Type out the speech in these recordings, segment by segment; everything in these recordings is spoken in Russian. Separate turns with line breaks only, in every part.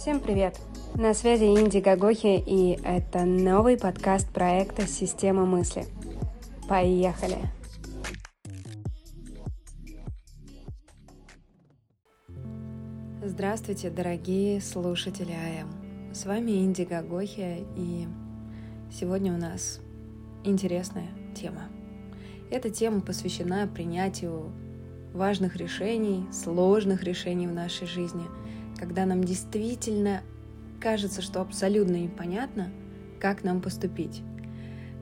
Всем привет! На связи Инди Гагохи, и это новый подкаст проекта «Система мысли». Поехали! Здравствуйте, дорогие слушатели АМ! С вами Инди Гагохи, и сегодня у нас интересная тема. Эта тема посвящена принятию важных решений, сложных решений в нашей жизни, когда нам действительно кажется, что абсолютно непонятно, как нам поступить.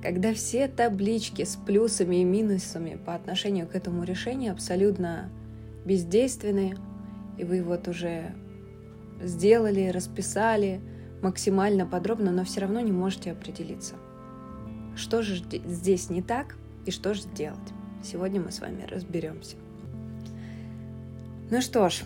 Когда все таблички с плюсами и минусами по отношению к этому решению абсолютно бездейственны, и вы вот уже сделали, расписали максимально подробно, но все равно не можете определиться. Что же здесь не так и что же делать? Сегодня мы с вами разберемся. Ну что ж,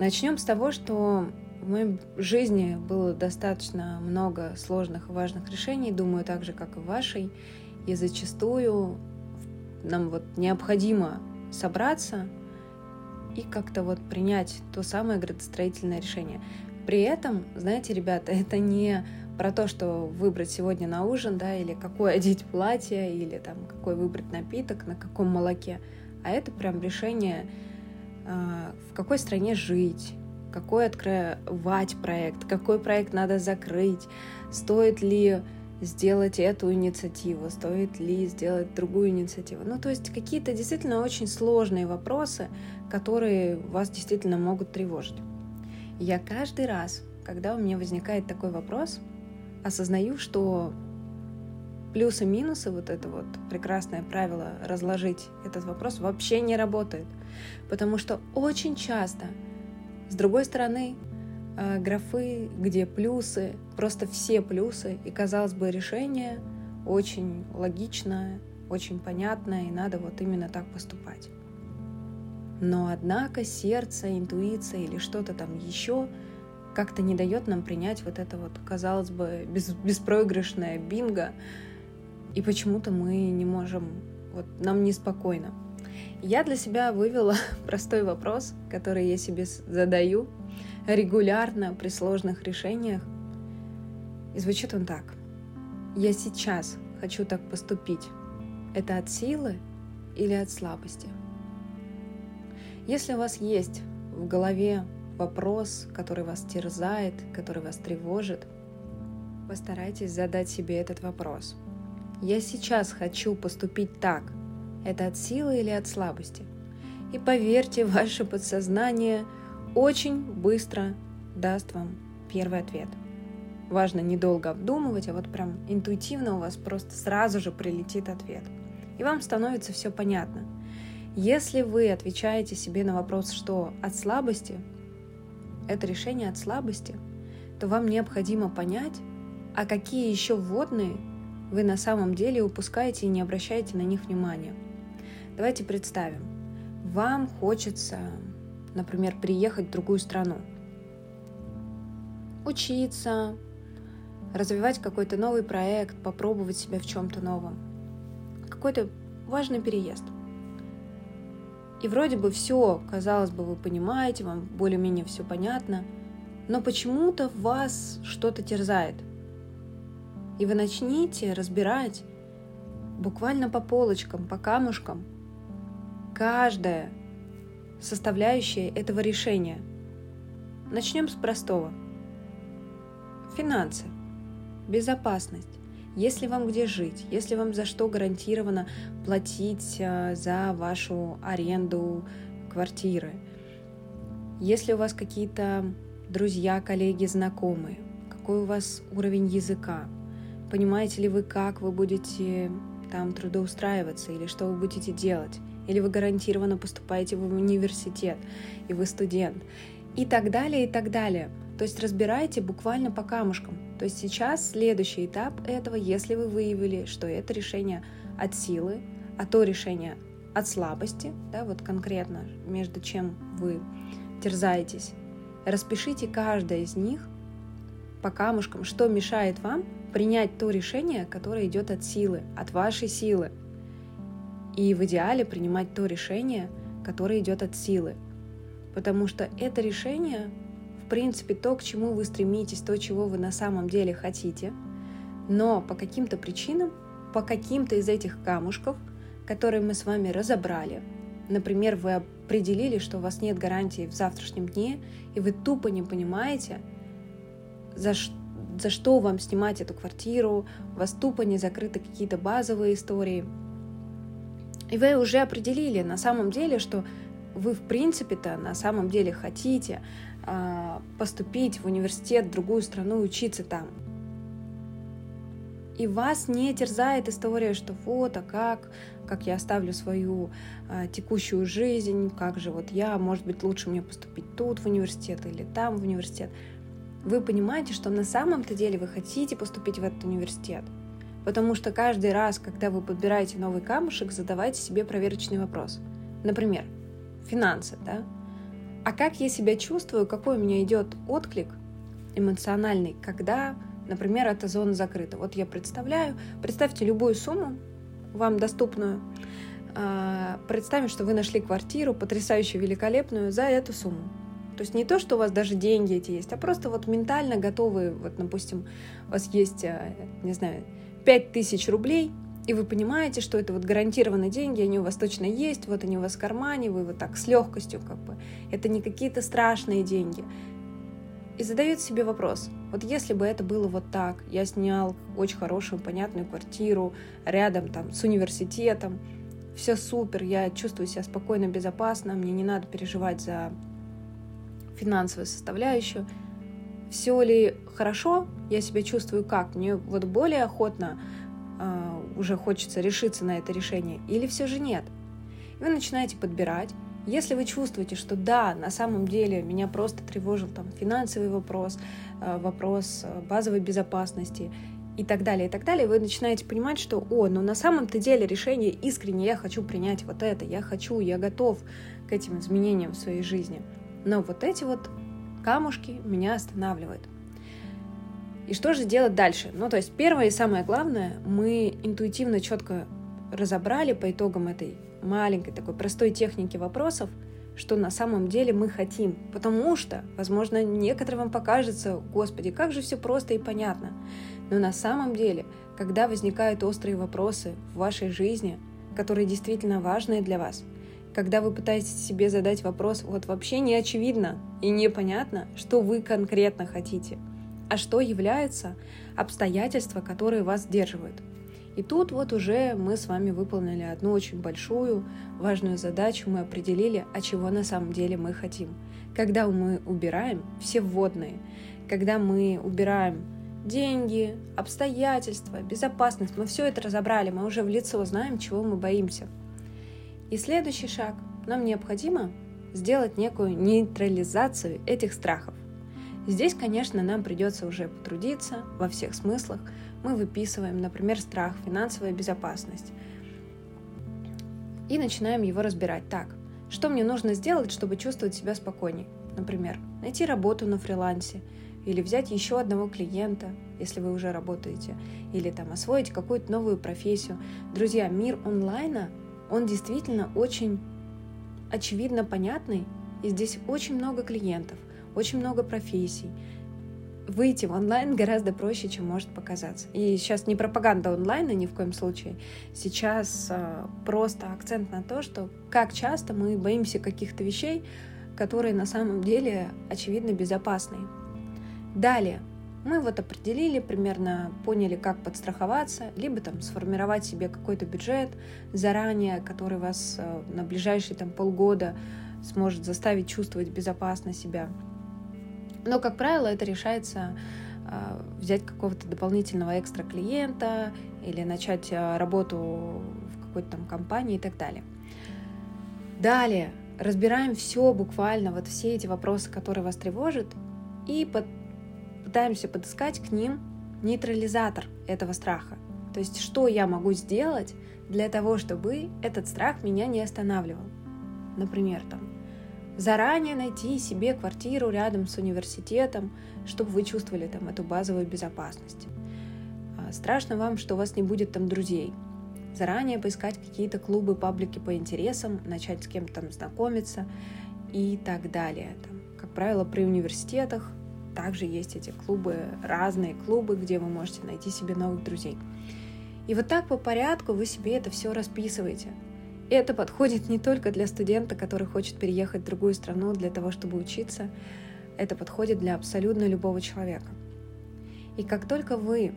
начнем с того, что в моей жизни было достаточно много сложных и важных решений, думаю, так же, как и в вашей. И зачастую нам вот необходимо собраться и как-то вот принять то самое градостроительное решение. При этом, знаете, ребята, это не про то, что выбрать сегодня на ужин, да, или какое одеть платье, или там какой выбрать напиток, на каком молоке, а это прям решение в какой стране жить, какой открывать проект, какой проект надо закрыть, стоит ли сделать эту инициативу, стоит ли сделать другую инициативу. Ну, то есть какие-то действительно очень сложные вопросы, которые вас действительно могут тревожить. я каждый раз, когда у меня возникает такой вопрос, осознаю, что плюсы-минусы, вот это вот прекрасное правило разложить этот вопрос вообще не работает. Потому что очень часто, с другой стороны, э, графы, где плюсы, просто все плюсы, и, казалось бы, решение очень логичное, очень понятное, и надо вот именно так поступать. Но однако сердце, интуиция или что-то там еще как-то не дает нам принять вот это вот, казалось бы, без, беспроигрышное бинго, и почему-то мы не можем, вот нам неспокойно. Я для себя вывела простой вопрос, который я себе задаю регулярно при сложных решениях. И звучит он так. Я сейчас хочу так поступить. Это от силы или от слабости? Если у вас есть в голове вопрос, который вас терзает, который вас тревожит, постарайтесь задать себе этот вопрос – я сейчас хочу поступить так. Это от силы или от слабости? И поверьте, ваше подсознание очень быстро даст вам первый ответ. Важно недолго обдумывать, а вот прям интуитивно у вас просто сразу же прилетит ответ. И вам становится все понятно. Если вы отвечаете себе на вопрос, что от слабости, это решение от слабости, то вам необходимо понять, а какие еще вводные вы на самом деле упускаете и не обращаете на них внимания. Давайте представим, вам хочется, например, приехать в другую страну, учиться, развивать какой-то новый проект, попробовать себя в чем-то новом. Какой-то важный переезд. И вроде бы все, казалось бы, вы понимаете, вам более-менее все понятно, но почему-то вас что-то терзает – и вы начните разбирать буквально по полочкам, по камушкам каждая составляющая этого решения. Начнем с простого. Финансы, безопасность. Если вам где жить, если вам за что гарантированно платить а, за вашу аренду квартиры, если у вас какие-то друзья, коллеги, знакомые, какой у вас уровень языка, Понимаете ли вы, как вы будете там трудоустраиваться или что вы будете делать? Или вы гарантированно поступаете в университет, и вы студент? И так далее, и так далее. То есть разбирайте буквально по камушкам. То есть сейчас следующий этап этого, если вы выявили, что это решение от силы, а то решение от слабости, да, вот конкретно между чем вы терзаетесь, распишите каждое из них по камушкам, что мешает вам принять то решение, которое идет от силы, от вашей силы. И в идеале принимать то решение, которое идет от силы. Потому что это решение принципе, то, к чему вы стремитесь, то, чего вы на самом деле хотите, но по каким-то причинам, по каким-то из этих камушков, которые мы с вами разобрали, например, вы определили, что у вас нет гарантии в завтрашнем дне, и вы тупо не понимаете, за, за что вам снимать эту квартиру, у вас тупо не закрыты какие-то базовые истории. И вы уже определили на самом деле, что вы в принципе-то на самом деле хотите э, поступить в университет в другую страну учиться там. И вас не терзает история, что вот, а как, как я оставлю свою э, текущую жизнь, как же вот я, может быть, лучше мне поступить тут в университет или там в университет. Вы понимаете, что на самом-то деле вы хотите поступить в этот университет. Потому что каждый раз, когда вы подбираете новый камушек, задавайте себе проверочный вопрос. Например, финансы, да? А как я себя чувствую, какой у меня идет отклик эмоциональный, когда, например, эта зона закрыта. Вот я представляю, представьте любую сумму, вам доступную, а, представим, что вы нашли квартиру потрясающую, великолепную за эту сумму. То есть не то, что у вас даже деньги эти есть, а просто вот ментально готовы, вот, допустим, у вас есть, а, не знаю, 5000 рублей, и вы понимаете, что это вот гарантированные деньги, они у вас точно есть, вот они у вас в кармане, вы вот так с легкостью как бы. Это не какие-то страшные деньги. И задает себе вопрос, вот если бы это было вот так, я снял очень хорошую, понятную квартиру рядом там с университетом, все супер, я чувствую себя спокойно, безопасно, мне не надо переживать за финансовую составляющую. Все ли хорошо, я себя чувствую как? Мне вот более охотно э, уже хочется решиться на это решение, или все же нет? И вы начинаете подбирать. Если вы чувствуете, что да, на самом деле меня просто тревожил там финансовый вопрос, э, вопрос базовой безопасности и так далее, и так далее, вы начинаете понимать, что, о, ну на самом-то деле решение искренне, я хочу принять вот это, я хочу, я готов к этим изменениям в своей жизни. Но вот эти вот камушки меня останавливают. И что же делать дальше? Ну, то есть первое и самое главное, мы интуитивно четко разобрали по итогам этой маленькой такой простой техники вопросов, что на самом деле мы хотим. Потому что, возможно, некоторым вам покажется, господи, как же все просто и понятно. Но на самом деле, когда возникают острые вопросы в вашей жизни, которые действительно важны для вас, когда вы пытаетесь себе задать вопрос, вот вообще не очевидно и непонятно, что вы конкретно хотите – а что является обстоятельства, которые вас сдерживают. И тут вот уже мы с вами выполнили одну очень большую, важную задачу, мы определили, а чего на самом деле мы хотим. Когда мы убираем все вводные, когда мы убираем деньги, обстоятельства, безопасность, мы все это разобрали, мы уже в лицо знаем, чего мы боимся. И следующий шаг. Нам необходимо сделать некую нейтрализацию этих страхов. Здесь, конечно, нам придется уже потрудиться во всех смыслах. Мы выписываем, например, страх, финансовая безопасность. И начинаем его разбирать. Так, что мне нужно сделать, чтобы чувствовать себя спокойней? Например, найти работу на фрилансе, или взять еще одного клиента, если вы уже работаете, или там освоить какую-то новую профессию. Друзья, мир онлайна, он действительно очень очевидно понятный, и здесь очень много клиентов очень много профессий. Выйти в онлайн гораздо проще, чем может показаться. И сейчас не пропаганда онлайна ни в коем случае. Сейчас э, просто акцент на то, что как часто мы боимся каких-то вещей, которые на самом деле очевидно безопасны. Далее, мы вот определили, примерно поняли, как подстраховаться, либо там сформировать себе какой-то бюджет заранее, который вас э, на ближайшие там полгода сможет заставить чувствовать безопасно себя. Но, как правило, это решается а, взять какого-то дополнительного экстра клиента или начать а, работу в какой-то там компании и так далее. Далее разбираем все буквально, вот все эти вопросы, которые вас тревожат, и под, пытаемся подыскать к ним нейтрализатор этого страха. То есть, что я могу сделать для того, чтобы этот страх меня не останавливал. Например, там, заранее найти себе квартиру рядом с университетом, чтобы вы чувствовали там эту базовую безопасность. А, страшно вам, что у вас не будет там друзей. Заранее поискать какие-то клубы, паблики по интересам, начать с кем-то там знакомиться и так далее. Там как правило, при университетах также есть эти клубы, разные клубы, где вы можете найти себе новых друзей. И вот так по порядку вы себе это все расписываете. Это подходит не только для студента, который хочет переехать в другую страну для того, чтобы учиться. Это подходит для абсолютно любого человека. И как только вы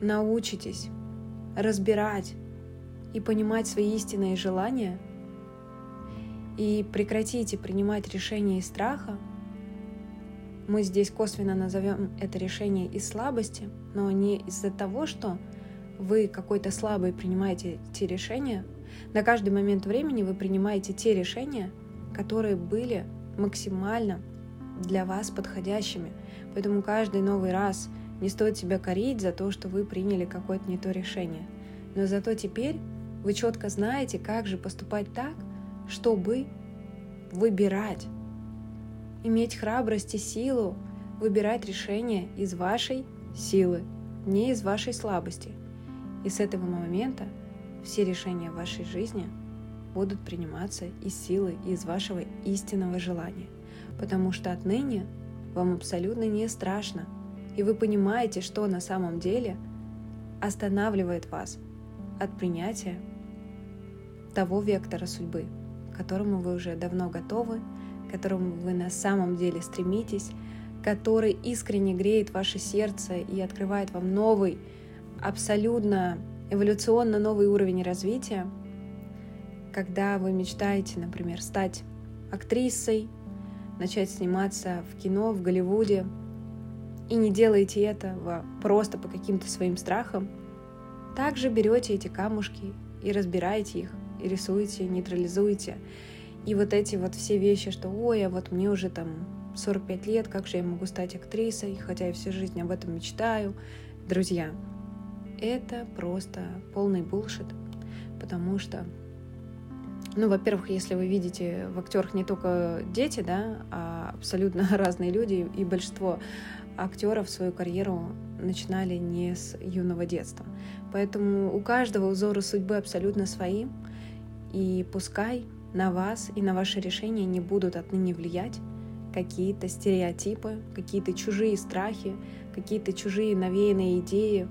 научитесь разбирать и понимать свои истинные желания, и прекратите принимать решения из страха, мы здесь косвенно назовем это решение из слабости, но не из-за того, что вы какой-то слабый принимаете те решения, на каждый момент времени вы принимаете те решения, которые были максимально для вас подходящими. Поэтому каждый новый раз не стоит себя корить за то, что вы приняли какое-то не то решение. Но зато теперь вы четко знаете, как же поступать так, чтобы выбирать, иметь храбрость и силу выбирать решение из вашей силы, не из вашей слабости. И с этого момента все решения в вашей жизни будут приниматься из силы и из вашего истинного желания. Потому что отныне вам абсолютно не страшно, и вы понимаете, что на самом деле останавливает вас от принятия того вектора судьбы, к которому вы уже давно готовы, которому вы на самом деле стремитесь, который искренне греет ваше сердце и открывает вам новый, абсолютно эволюционно новый уровень развития, когда вы мечтаете, например, стать актрисой, начать сниматься в кино, в Голливуде, и не делаете этого просто по каким-то своим страхам, также берете эти камушки и разбираете их, и рисуете, нейтрализуете. И вот эти вот все вещи, что ой, а вот мне уже там 45 лет, как же я могу стать актрисой, хотя я всю жизнь об этом мечтаю. Друзья, это просто полный булшит, потому что ну, во-первых, если вы видите в актерах не только дети, да, а абсолютно разные люди, и большинство актеров свою карьеру начинали не с юного детства. Поэтому у каждого узоры судьбы абсолютно свои, и пускай на вас и на ваши решения не будут отныне влиять какие-то стереотипы, какие-то чужие страхи, какие-то чужие навеянные идеи,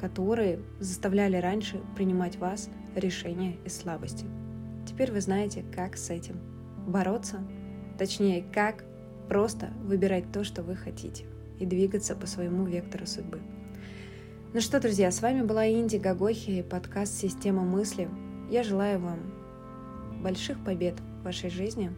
которые заставляли раньше принимать вас решения из слабости. Теперь вы знаете, как с этим бороться, точнее, как просто выбирать то, что вы хотите, и двигаться по своему вектору судьбы. Ну что, друзья, с вами была Инди Гагохи и подкаст «Система мысли». Я желаю вам больших побед в вашей жизни.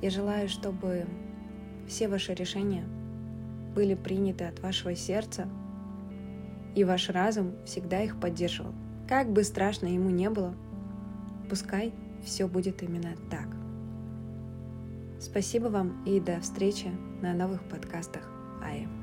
Я желаю, чтобы все ваши решения были приняты от вашего сердца, и ваш разум всегда их поддерживал. Как бы страшно ему не было, пускай все будет именно так. Спасибо вам и до встречи на новых подкастах АЭ.